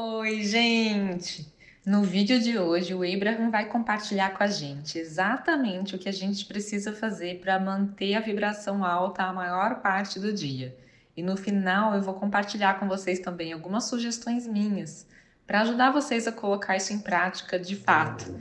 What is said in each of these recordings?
Oi, gente! No vídeo de hoje, o Abraham vai compartilhar com a gente exatamente o que a gente precisa fazer para manter a vibração alta a maior parte do dia. E no final, eu vou compartilhar com vocês também algumas sugestões minhas para ajudar vocês a colocar isso em prática de fato.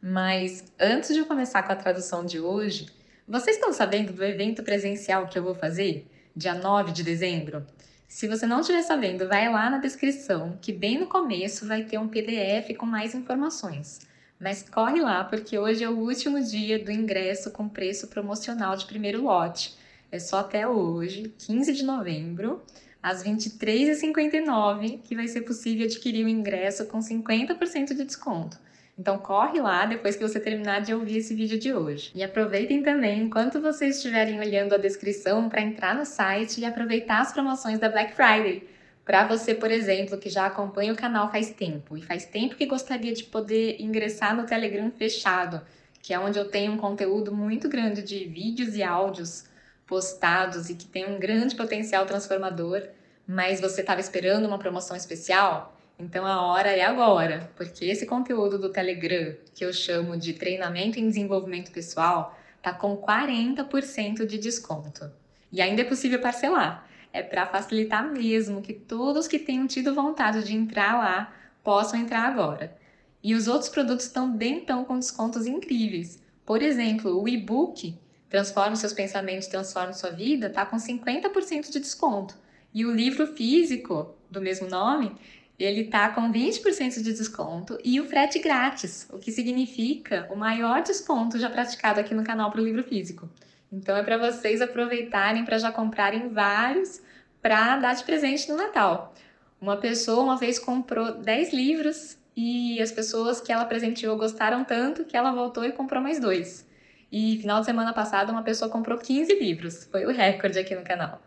Mas antes de eu começar com a tradução de hoje, vocês estão sabendo do evento presencial que eu vou fazer, dia 9 de dezembro? Se você não estiver sabendo, vai lá na descrição, que bem no começo vai ter um PDF com mais informações. Mas corre lá, porque hoje é o último dia do ingresso com preço promocional de primeiro lote. É só até hoje, 15 de novembro, às 23h59, que vai ser possível adquirir o ingresso com 50% de desconto. Então corre lá depois que você terminar de ouvir esse vídeo de hoje. E aproveitem também enquanto vocês estiverem olhando a descrição para entrar no site e aproveitar as promoções da Black Friday. Para você, por exemplo, que já acompanha o canal faz tempo e faz tempo que gostaria de poder ingressar no Telegram fechado, que é onde eu tenho um conteúdo muito grande de vídeos e áudios postados e que tem um grande potencial transformador, mas você estava esperando uma promoção especial? Então a hora é agora, porque esse conteúdo do Telegram, que eu chamo de treinamento em desenvolvimento pessoal, tá com 40% de desconto. E ainda é possível parcelar. É para facilitar mesmo que todos que tenham tido vontade de entrar lá possam entrar agora. E os outros produtos também estão com descontos incríveis. Por exemplo, o e-book Transforme seus pensamentos, transforme sua vida, tá com 50% de desconto. E o livro físico do mesmo nome ele tá com 20% de desconto e o frete grátis, o que significa o maior desconto já praticado aqui no canal para o livro físico. Então é para vocês aproveitarem para já comprarem vários para dar de presente no Natal. Uma pessoa uma vez comprou 10 livros e as pessoas que ela presenteou gostaram tanto que ela voltou e comprou mais dois. E final de semana passada uma pessoa comprou 15 livros, foi o recorde aqui no canal.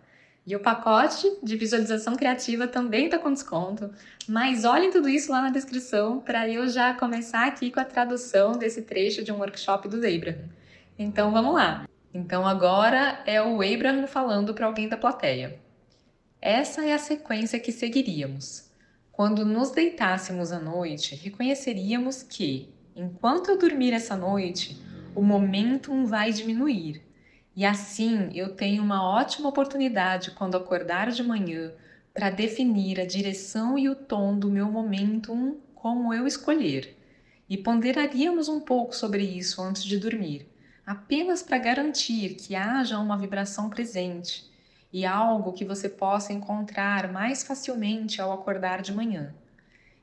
E o pacote de visualização criativa também está com desconto. Mas olhem tudo isso lá na descrição para eu já começar aqui com a tradução desse trecho de um workshop do Abraham. Então vamos lá. Então agora é o Abraham falando para alguém da plateia. Essa é a sequência que seguiríamos. Quando nos deitássemos à noite, reconheceríamos que, enquanto eu dormir essa noite, o momentum vai diminuir e assim eu tenho uma ótima oportunidade quando acordar de manhã para definir a direção e o tom do meu momentum como eu escolher. E ponderaríamos um pouco sobre isso antes de dormir, apenas para garantir que haja uma vibração presente e algo que você possa encontrar mais facilmente ao acordar de manhã.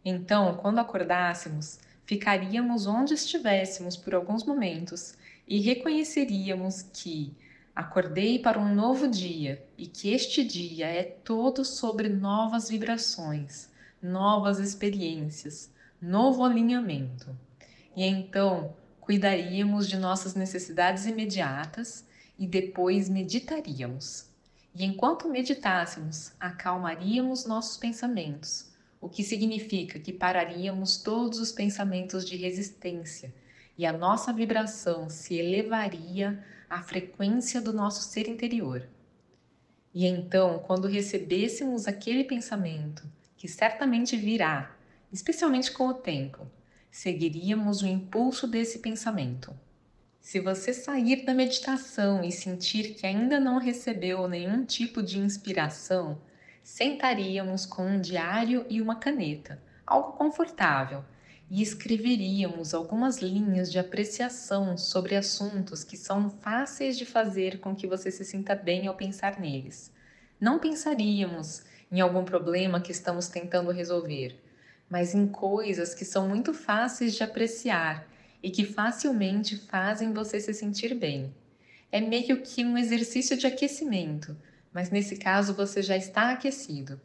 Então, quando acordássemos, ficaríamos onde estivéssemos por alguns momentos e reconheceríamos que acordei para um novo dia e que este dia é todo sobre novas vibrações, novas experiências, novo alinhamento. E então cuidaríamos de nossas necessidades imediatas e depois meditaríamos. E enquanto meditássemos, acalmaríamos nossos pensamentos, o que significa que pararíamos todos os pensamentos de resistência e a nossa vibração se elevaria à frequência do nosso ser interior. E então, quando recebêssemos aquele pensamento, que certamente virá, especialmente com o tempo, seguiríamos o impulso desse pensamento. Se você sair da meditação e sentir que ainda não recebeu nenhum tipo de inspiração, sentaríamos com um diário e uma caneta, algo confortável, e escreveríamos algumas linhas de apreciação sobre assuntos que são fáceis de fazer com que você se sinta bem ao pensar neles. Não pensaríamos em algum problema que estamos tentando resolver, mas em coisas que são muito fáceis de apreciar e que facilmente fazem você se sentir bem. É meio que um exercício de aquecimento, mas nesse caso você já está aquecido.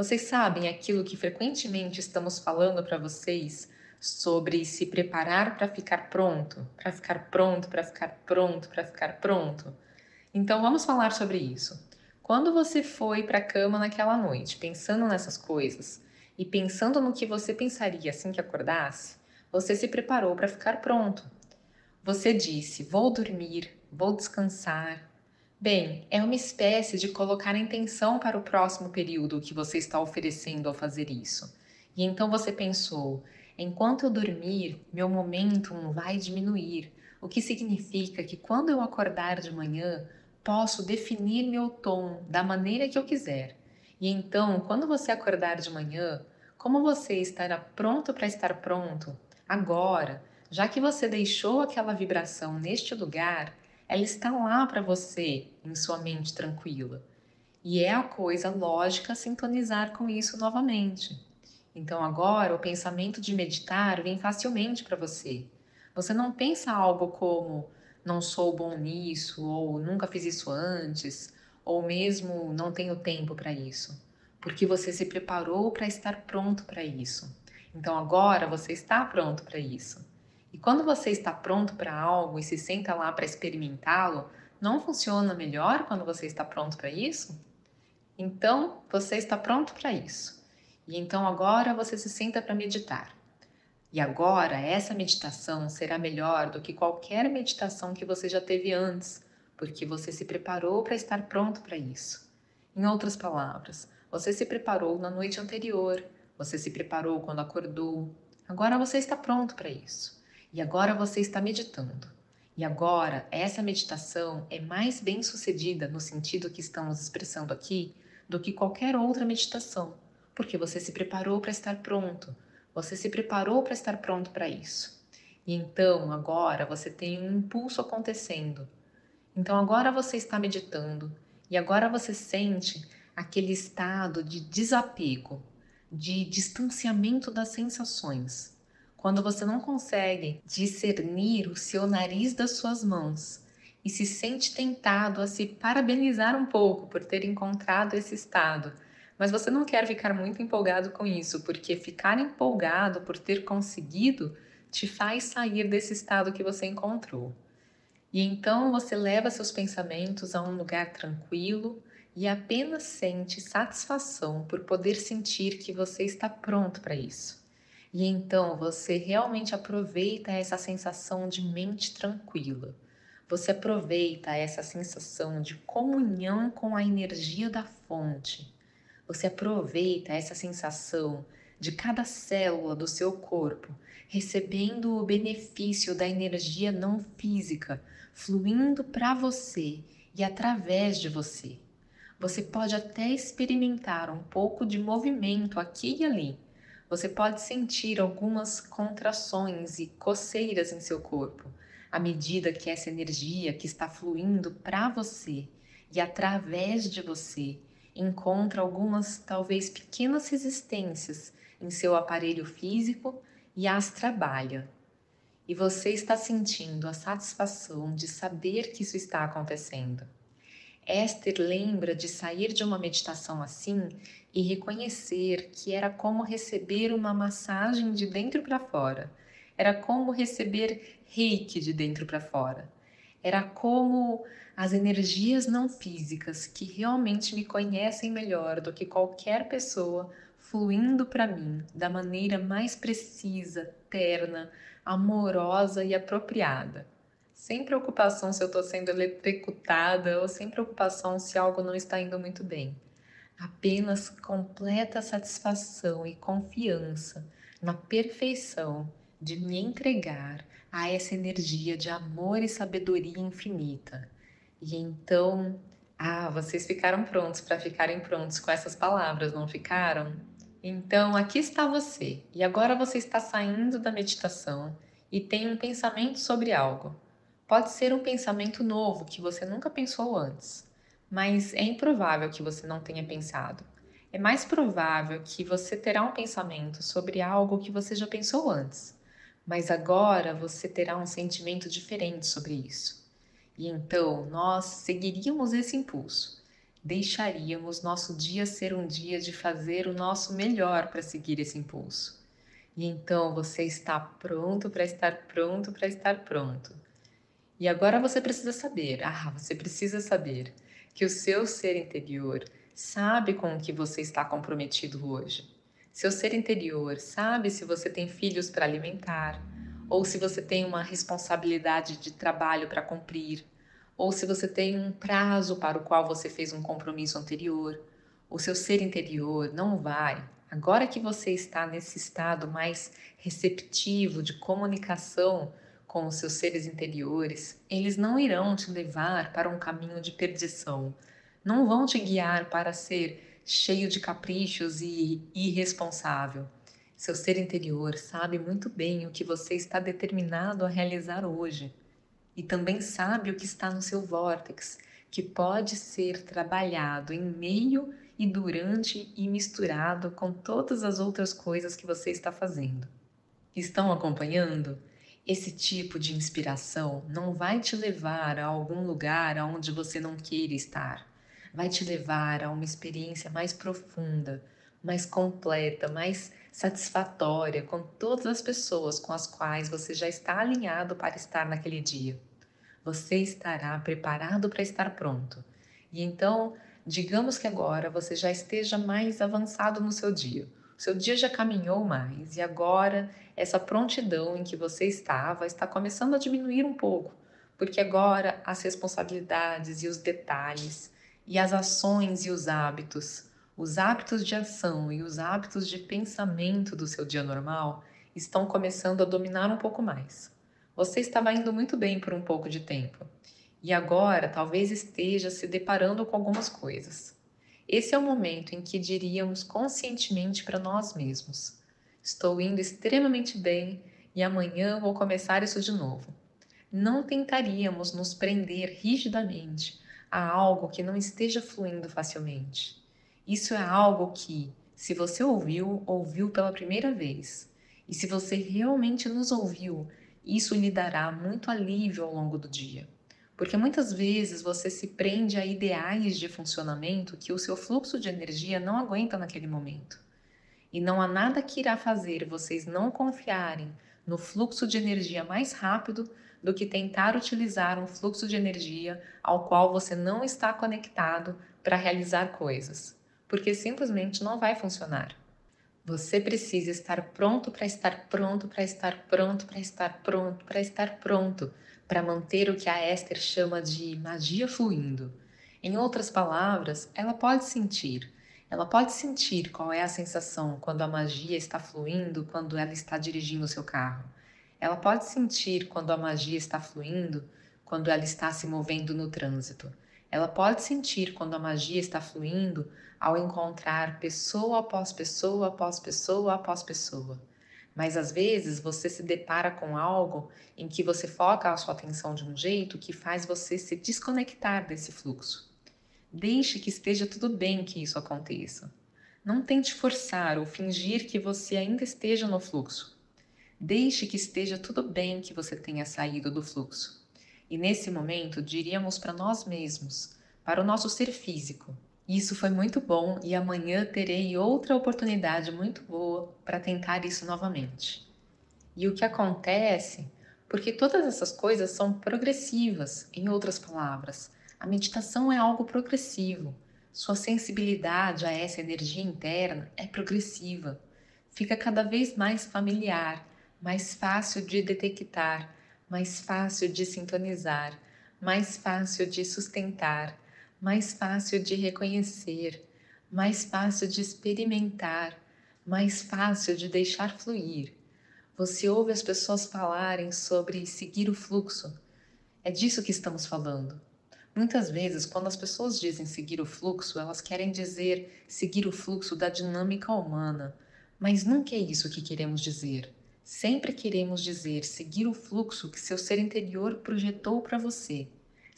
Vocês sabem aquilo que frequentemente estamos falando para vocês sobre se preparar para ficar pronto, para ficar pronto, para ficar pronto, para ficar pronto? Então vamos falar sobre isso. Quando você foi para a cama naquela noite, pensando nessas coisas e pensando no que você pensaria assim que acordasse, você se preparou para ficar pronto. Você disse: Vou dormir, vou descansar, Bem, é uma espécie de colocar a intenção para o próximo período que você está oferecendo ao fazer isso. E então você pensou: enquanto eu dormir, meu momentum vai diminuir, o que significa que quando eu acordar de manhã, posso definir meu tom da maneira que eu quiser. E então, quando você acordar de manhã, como você estará pronto para estar pronto agora, já que você deixou aquela vibração neste lugar, ela está lá para você em sua mente tranquila. E é a coisa lógica sintonizar com isso novamente. Então agora o pensamento de meditar vem facilmente para você. Você não pensa algo como não sou bom nisso, ou nunca fiz isso antes, ou mesmo não tenho tempo para isso, porque você se preparou para estar pronto para isso. Então agora você está pronto para isso. E quando você está pronto para algo e se senta lá para experimentá-lo, não funciona melhor quando você está pronto para isso? Então você está pronto para isso. E então agora você se senta para meditar. E agora essa meditação será melhor do que qualquer meditação que você já teve antes, porque você se preparou para estar pronto para isso. Em outras palavras, você se preparou na noite anterior, você se preparou quando acordou. Agora você está pronto para isso. E agora você está meditando. E agora essa meditação é mais bem sucedida no sentido que estamos expressando aqui do que qualquer outra meditação, porque você se preparou para estar pronto você se preparou para estar pronto para isso. E então, agora você tem um impulso acontecendo. Então, agora você está meditando e agora você sente aquele estado de desapego, de distanciamento das sensações. Quando você não consegue discernir o seu nariz das suas mãos e se sente tentado a se parabenizar um pouco por ter encontrado esse estado mas você não quer ficar muito empolgado com isso, porque ficar empolgado por ter conseguido te faz sair desse estado que você encontrou. E então você leva seus pensamentos a um lugar tranquilo e apenas sente satisfação por poder sentir que você está pronto para isso. E então você realmente aproveita essa sensação de mente tranquila. Você aproveita essa sensação de comunhão com a energia da fonte você aproveita essa sensação de cada célula do seu corpo recebendo o benefício da energia não física fluindo para você e através de você. Você pode até experimentar um pouco de movimento aqui e ali. Você pode sentir algumas contrações e coceiras em seu corpo, à medida que essa energia que está fluindo para você e através de você encontra algumas, talvez pequenas resistências em seu aparelho físico e as trabalha. E você está sentindo a satisfação de saber que isso está acontecendo. Esther lembra de sair de uma meditação assim e reconhecer que era como receber uma massagem de dentro para fora. Era como receber reiki de dentro para fora. Era como as energias não físicas que realmente me conhecem melhor do que qualquer pessoa fluindo para mim da maneira mais precisa, terna, amorosa e apropriada. Sem preocupação se eu estou sendo eletrocutada ou sem preocupação se algo não está indo muito bem. Apenas completa satisfação e confiança na perfeição de me entregar a essa energia de amor e sabedoria infinita. E então, ah, vocês ficaram prontos para ficarem prontos com essas palavras, não ficaram? Então, aqui está você. E agora você está saindo da meditação e tem um pensamento sobre algo. Pode ser um pensamento novo que você nunca pensou antes, mas é improvável que você não tenha pensado. É mais provável que você terá um pensamento sobre algo que você já pensou antes mas agora você terá um sentimento diferente sobre isso. E então nós seguiríamos esse impulso, deixaríamos nosso dia ser um dia de fazer o nosso melhor para seguir esse impulso. E então você está pronto para estar pronto para estar pronto. E agora você precisa saber, ah, você precisa saber que o seu ser interior sabe com o que você está comprometido hoje. Seu ser interior sabe se você tem filhos para alimentar, ou se você tem uma responsabilidade de trabalho para cumprir, ou se você tem um prazo para o qual você fez um compromisso anterior. O seu ser interior não vai, Agora que você está nesse estado mais receptivo de comunicação com os seus seres interiores, eles não irão te levar para um caminho de perdição, não vão te guiar para ser cheio de caprichos e irresponsável. Seu ser interior sabe muito bem o que você está determinado a realizar hoje e também sabe o que está no seu vórtex, que pode ser trabalhado em meio e durante e misturado com todas as outras coisas que você está fazendo. Estão acompanhando? Esse tipo de inspiração não vai te levar a algum lugar onde você não queira estar. Vai te levar a uma experiência mais profunda, mais completa, mais satisfatória com todas as pessoas com as quais você já está alinhado para estar naquele dia. Você estará preparado para estar pronto. E então, digamos que agora você já esteja mais avançado no seu dia. Seu dia já caminhou mais e agora essa prontidão em que você estava está começando a diminuir um pouco, porque agora as responsabilidades e os detalhes e as ações e os hábitos os hábitos de ação e os hábitos de pensamento do seu dia normal estão começando a dominar um pouco mais. Você estava indo muito bem por um pouco de tempo e agora talvez esteja se deparando com algumas coisas. Esse é o momento em que diríamos conscientemente para nós mesmos: Estou indo extremamente bem e amanhã vou começar isso de novo. Não tentaríamos nos prender rigidamente a algo que não esteja fluindo facilmente. Isso é algo que, se você ouviu, ouviu pela primeira vez. E se você realmente nos ouviu, isso lhe dará muito alívio ao longo do dia. Porque muitas vezes você se prende a ideais de funcionamento que o seu fluxo de energia não aguenta naquele momento. E não há nada que irá fazer vocês não confiarem no fluxo de energia mais rápido do que tentar utilizar um fluxo de energia ao qual você não está conectado para realizar coisas porque simplesmente não vai funcionar. Você precisa estar pronto para estar pronto, para estar pronto, para estar pronto, para estar pronto, para manter o que a Esther chama de magia fluindo. Em outras palavras, ela pode sentir, ela pode sentir qual é a sensação quando a magia está fluindo, quando ela está dirigindo o seu carro. Ela pode sentir quando a magia está fluindo, quando ela está se movendo no trânsito. Ela pode sentir quando a magia está fluindo ao encontrar pessoa após pessoa após pessoa após pessoa. Mas às vezes você se depara com algo em que você foca a sua atenção de um jeito que faz você se desconectar desse fluxo. Deixe que esteja tudo bem que isso aconteça. Não tente forçar ou fingir que você ainda esteja no fluxo. Deixe que esteja tudo bem que você tenha saído do fluxo. E nesse momento, diríamos para nós mesmos, para o nosso ser físico, isso foi muito bom e amanhã terei outra oportunidade muito boa para tentar isso novamente. E o que acontece? Porque todas essas coisas são progressivas, em outras palavras. A meditação é algo progressivo. Sua sensibilidade a essa energia interna é progressiva. Fica cada vez mais familiar, mais fácil de detectar, mais fácil de sintonizar, mais fácil de sustentar mais fácil de reconhecer, mais fácil de experimentar, mais fácil de deixar fluir. Você ouve as pessoas falarem sobre seguir o fluxo. É disso que estamos falando. Muitas vezes, quando as pessoas dizem seguir o fluxo, elas querem dizer seguir o fluxo da dinâmica humana, mas nunca é isso que queremos dizer. Sempre queremos dizer seguir o fluxo que seu ser interior projetou para você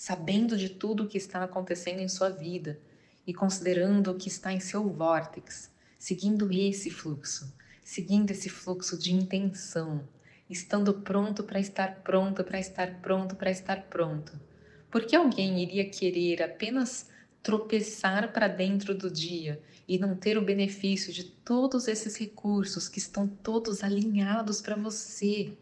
sabendo de tudo o que está acontecendo em sua vida e considerando o que está em seu vórtex, seguindo esse fluxo, seguindo esse fluxo de intenção, estando pronto para estar pronto, para estar pronto, para estar pronto. Porque alguém iria querer apenas tropeçar para dentro do dia e não ter o benefício de todos esses recursos que estão todos alinhados para você,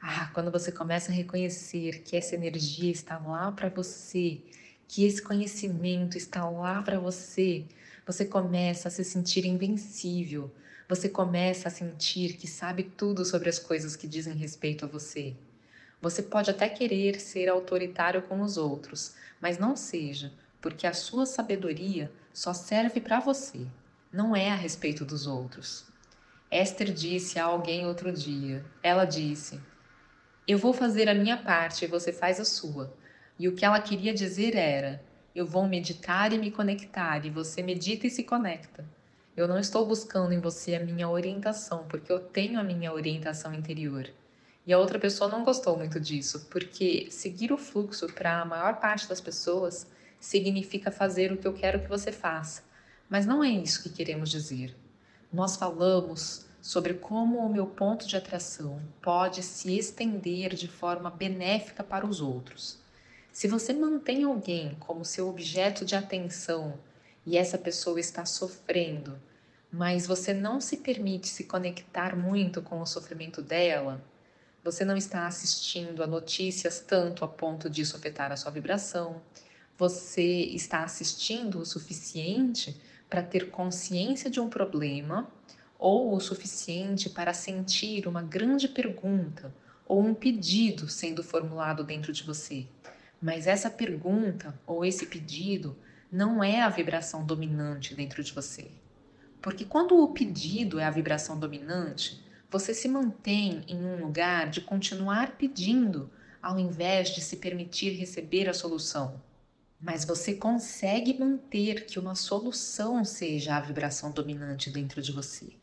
ah, quando você começa a reconhecer que essa energia está lá para você, que esse conhecimento está lá para você, você começa a se sentir invencível. Você começa a sentir que sabe tudo sobre as coisas que dizem respeito a você. Você pode até querer ser autoritário com os outros, mas não seja, porque a sua sabedoria só serve para você. não é a respeito dos outros. Esther disse a alguém outro dia: ela disse, Eu vou fazer a minha parte e você faz a sua. E o que ela queria dizer era: Eu vou meditar e me conectar, e você medita e se conecta. Eu não estou buscando em você a minha orientação, porque eu tenho a minha orientação interior. E a outra pessoa não gostou muito disso, porque seguir o fluxo para a maior parte das pessoas significa fazer o que eu quero que você faça. Mas não é isso que queremos dizer. Nós falamos sobre como o meu ponto de atração pode se estender de forma benéfica para os outros. Se você mantém alguém como seu objeto de atenção e essa pessoa está sofrendo, mas você não se permite se conectar muito com o sofrimento dela, você não está assistindo a notícias tanto a ponto disso afetar a sua vibração, você está assistindo o suficiente para ter consciência de um problema ou o suficiente para sentir uma grande pergunta ou um pedido sendo formulado dentro de você. Mas essa pergunta ou esse pedido não é a vibração dominante dentro de você. Porque quando o pedido é a vibração dominante, você se mantém em um lugar de continuar pedindo ao invés de se permitir receber a solução mas você consegue manter que uma solução seja a vibração dominante dentro de você.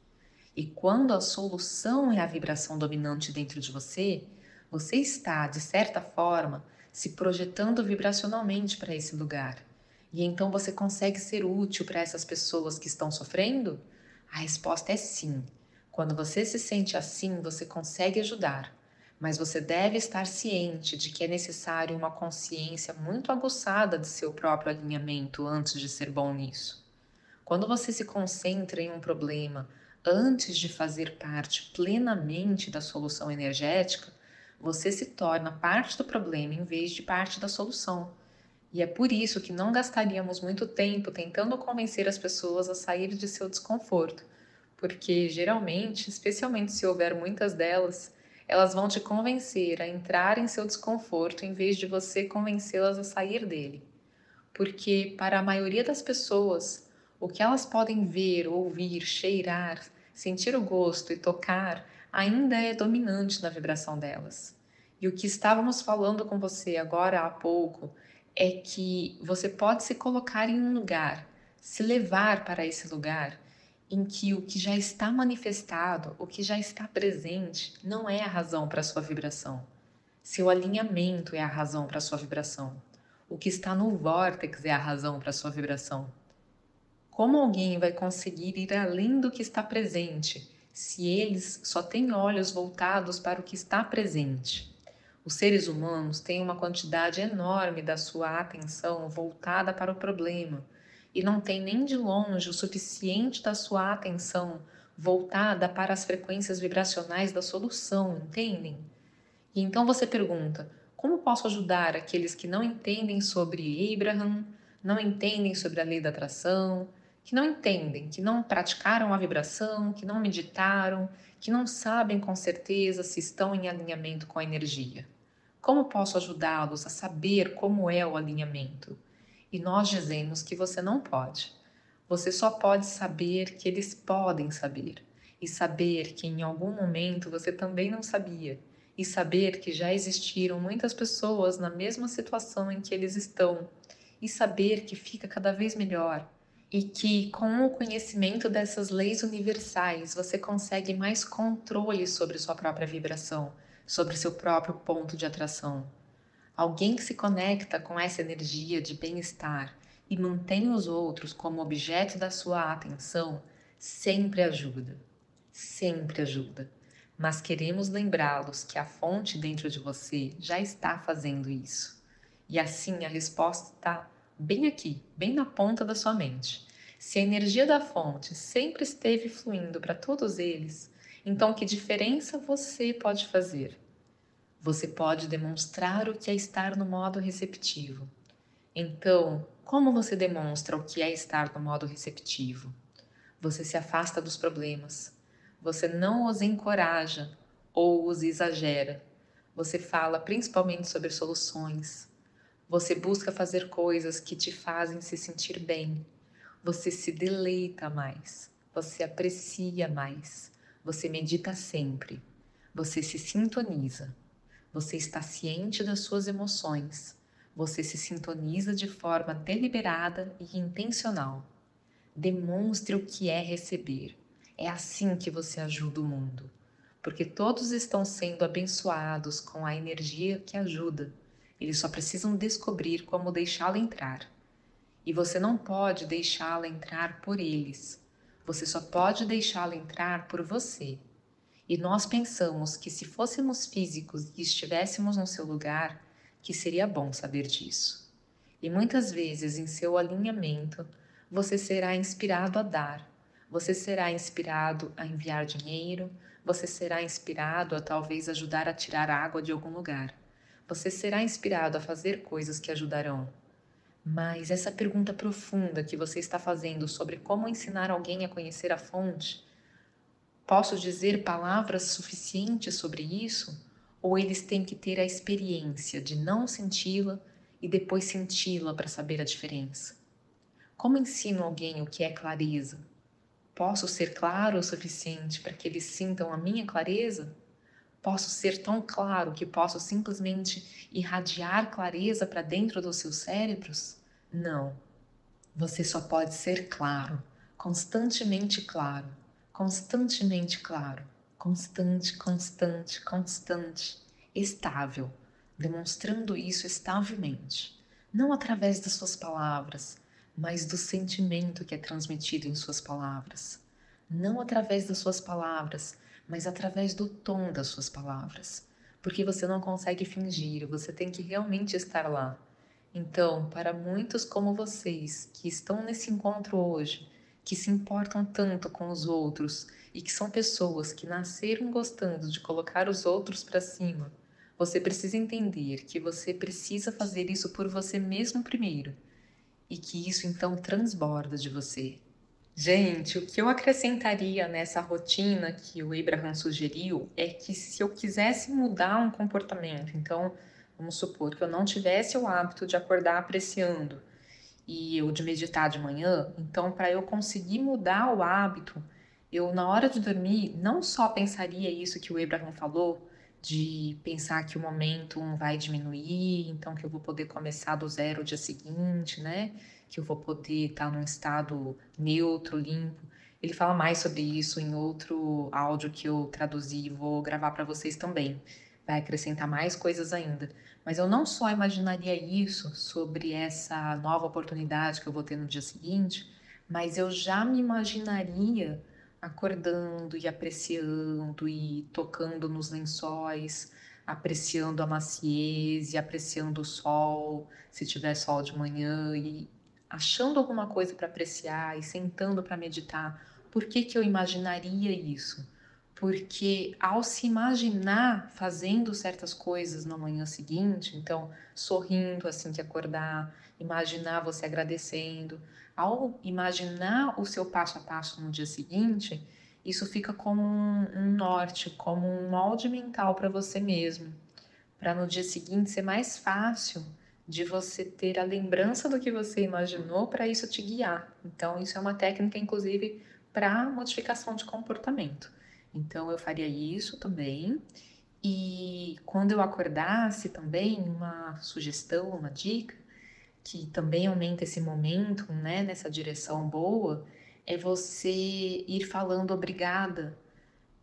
E quando a solução é a vibração dominante dentro de você, você está, de certa forma, se projetando vibracionalmente para esse lugar. E então você consegue ser útil para essas pessoas que estão sofrendo? A resposta é sim. Quando você se sente assim, você consegue ajudar mas você deve estar ciente de que é necessário uma consciência muito aguçada de seu próprio alinhamento antes de ser bom nisso. Quando você se concentra em um problema antes de fazer parte plenamente da solução energética, você se torna parte do problema em vez de parte da solução. E é por isso que não gastaríamos muito tempo tentando convencer as pessoas a sair de seu desconforto, porque geralmente, especialmente se houver muitas delas, elas vão te convencer a entrar em seu desconforto em vez de você convencê-las a sair dele. Porque, para a maioria das pessoas, o que elas podem ver, ouvir, cheirar, sentir o gosto e tocar ainda é dominante na vibração delas. E o que estávamos falando com você agora há pouco é que você pode se colocar em um lugar, se levar para esse lugar em que o que já está manifestado, o que já está presente, não é a razão para a sua vibração. Seu alinhamento é a razão para a sua vibração. O que está no vórtex é a razão para a sua vibração. Como alguém vai conseguir ir além do que está presente se eles só têm olhos voltados para o que está presente? Os seres humanos têm uma quantidade enorme da sua atenção voltada para o problema e não tem nem de longe o suficiente da sua atenção voltada para as frequências vibracionais da solução, entendem? E então você pergunta: como posso ajudar aqueles que não entendem sobre Abraham, não entendem sobre a lei da atração, que não entendem, que não praticaram a vibração, que não meditaram, que não sabem com certeza se estão em alinhamento com a energia? Como posso ajudá-los a saber como é o alinhamento? e nós dizemos que você não pode. Você só pode saber que eles podem saber, e saber que em algum momento você também não sabia, e saber que já existiram muitas pessoas na mesma situação em que eles estão, e saber que fica cada vez melhor, e que com o conhecimento dessas leis universais você consegue mais controle sobre sua própria vibração, sobre seu próprio ponto de atração. Alguém que se conecta com essa energia de bem-estar e mantém os outros como objeto da sua atenção sempre ajuda. Sempre ajuda. Mas queremos lembrá-los que a fonte dentro de você já está fazendo isso. E assim a resposta está bem aqui, bem na ponta da sua mente. Se a energia da fonte sempre esteve fluindo para todos eles, então que diferença você pode fazer? Você pode demonstrar o que é estar no modo receptivo. Então, como você demonstra o que é estar no modo receptivo? Você se afasta dos problemas. Você não os encoraja ou os exagera. Você fala principalmente sobre soluções. Você busca fazer coisas que te fazem se sentir bem. você se deleita mais, você aprecia mais, você medita sempre, você se sintoniza, você está ciente das suas emoções, você se sintoniza de forma deliberada e intencional. Demonstre o que é receber. É assim que você ajuda o mundo, porque todos estão sendo abençoados com a energia que ajuda. Eles só precisam descobrir como deixá-la entrar. E você não pode deixá-la entrar por eles. Você só pode deixá-la entrar por você. E nós pensamos que se fôssemos físicos e estivéssemos no seu lugar, que seria bom saber disso. E muitas vezes em seu alinhamento, você será inspirado a dar, você será inspirado a enviar dinheiro, você será inspirado a talvez ajudar a tirar água de algum lugar. Você será inspirado a fazer coisas que ajudarão. Mas essa pergunta profunda que você está fazendo sobre como ensinar alguém a conhecer a fonte, posso dizer palavras suficientes sobre isso? Ou eles têm que ter a experiência de não senti-la e depois senti-la para saber a diferença? Como ensino alguém o que é clareza? Posso ser claro o suficiente para que eles sintam a minha clareza? Posso ser tão claro que posso simplesmente irradiar clareza para dentro dos seus cérebros? Não. Você só pode ser claro, constantemente claro, constantemente claro, constante, constante, constante, estável, demonstrando isso estavelmente, não através das suas palavras, mas do sentimento que é transmitido em suas palavras, não através das suas palavras, mas através do tom das suas palavras, porque você não consegue fingir, você tem que realmente estar lá. Então, para muitos como vocês que estão nesse encontro hoje, que se importam tanto com os outros e que são pessoas que nasceram gostando de colocar os outros para cima, você precisa entender que você precisa fazer isso por você mesmo primeiro e que isso então transborda de você. Gente, o que eu acrescentaria nessa rotina que o Abraham sugeriu é que se eu quisesse mudar um comportamento, então vamos supor que eu não tivesse o hábito de acordar apreciando e eu de meditar de manhã, então para eu conseguir mudar o hábito, eu na hora de dormir não só pensaria isso que o Abraham falou, de pensar que o momento vai diminuir, então que eu vou poder começar do zero o dia seguinte, né? Que eu vou poder estar num estado neutro, limpo. Ele fala mais sobre isso em outro áudio que eu traduzi e vou gravar para vocês também. Vai acrescentar mais coisas ainda. Mas eu não só imaginaria isso sobre essa nova oportunidade que eu vou ter no dia seguinte, mas eu já me imaginaria acordando e apreciando e tocando nos lençóis, apreciando a maciez e apreciando o sol, se tiver sol de manhã e achando alguma coisa para apreciar e sentando para meditar. Por que que eu imaginaria isso? Porque ao se imaginar fazendo certas coisas na manhã seguinte, então sorrindo assim que acordar, imaginar você agradecendo, ao imaginar o seu passo a passo no dia seguinte, isso fica como um, norte, como um molde mental para você mesmo, para no dia seguinte ser mais fácil de você ter a lembrança do que você imaginou para isso te guiar. Então, isso é uma técnica, inclusive, para modificação de comportamento. Então, eu faria isso também. E quando eu acordasse também, uma sugestão, uma dica, que também aumenta esse momento, né, nessa direção boa, é você ir falando obrigada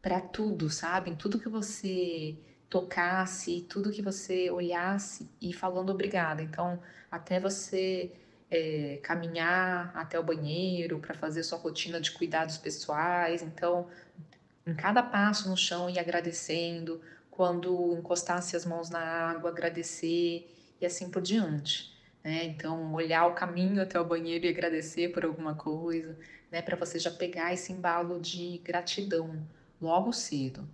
para tudo, sabe? Em tudo que você tocasse, tudo que você olhasse e falando obrigada. Então, até você é, caminhar até o banheiro para fazer sua rotina de cuidados pessoais. Então, em cada passo no chão e agradecendo, quando encostasse as mãos na água, agradecer e assim por diante. Né? Então, olhar o caminho até o banheiro e agradecer por alguma coisa, né? Para você já pegar esse embalo de gratidão logo cedo.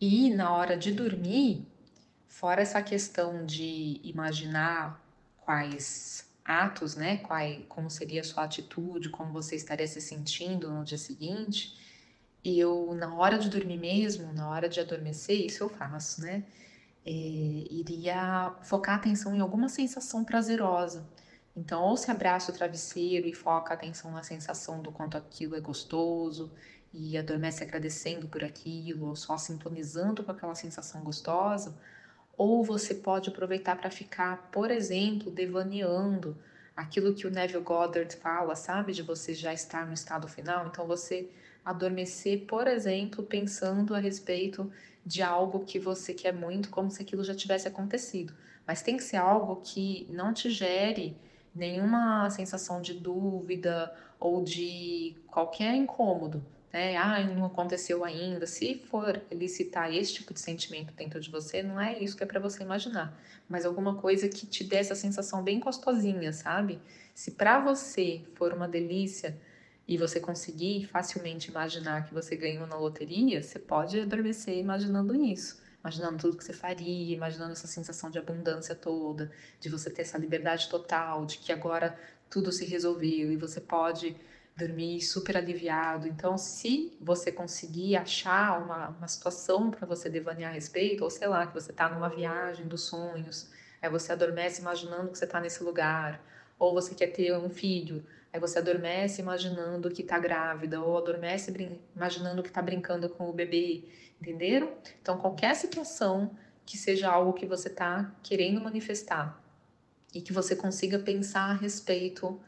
E na hora de dormir, fora essa questão de imaginar quais atos, né? Qual, como seria a sua atitude, como você estaria se sentindo no dia seguinte, eu, na hora de dormir mesmo, na hora de adormecer, isso eu faço, né? é, iria focar a atenção em alguma sensação prazerosa. Então, ou se abraça o travesseiro e foca a atenção na sensação do quanto aquilo é gostoso e adormece agradecendo por aquilo, ou só sintonizando com aquela sensação gostosa, ou você pode aproveitar para ficar, por exemplo, devaneando aquilo que o Neville Goddard fala, sabe? De você já estar no estado final. Então, você adormecer, por exemplo, pensando a respeito de algo que você quer muito, como se aquilo já tivesse acontecido. Mas tem que ser algo que não te gere nenhuma sensação de dúvida ou de qualquer incômodo né? Ah, não aconteceu ainda. Se for elicitar esse tipo de sentimento dentro de você, não é isso que é para você imaginar, mas alguma coisa que te dê essa sensação bem gostosinha, sabe? Se para você for uma delícia e você conseguir facilmente imaginar que você ganhou na loteria, você pode adormecer imaginando isso. Imaginando tudo que você faria, imaginando essa sensação de abundância toda, de você ter essa liberdade total, de que agora tudo se resolveu e você pode dormir super aliviado. Então, se você conseguir achar uma, uma situação para você devanear a respeito, ou sei lá, que você está numa viagem dos sonhos, aí você adormece imaginando que você está nesse lugar, ou você quer ter um filho, aí você adormece imaginando que está grávida, ou adormece imaginando que está brincando com o bebê, entenderam? Então, qualquer situação que seja algo que você está querendo manifestar e que você consiga pensar a respeito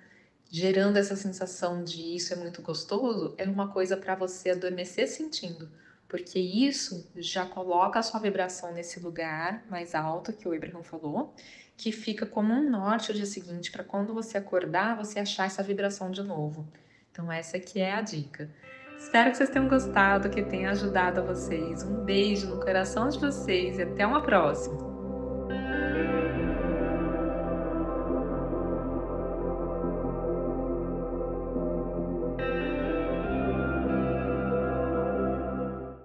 gerando essa sensação de isso é muito gostoso, é uma coisa para você adormecer sentindo, porque isso já coloca a sua vibração nesse lugar mais alto que o Abraham falou, que fica como um norte o dia seguinte para quando você acordar, você achar essa vibração de novo. Então essa aqui é a dica. Espero que vocês tenham gostado, que tenha ajudado a vocês. Um beijo no coração de vocês e até uma próxima.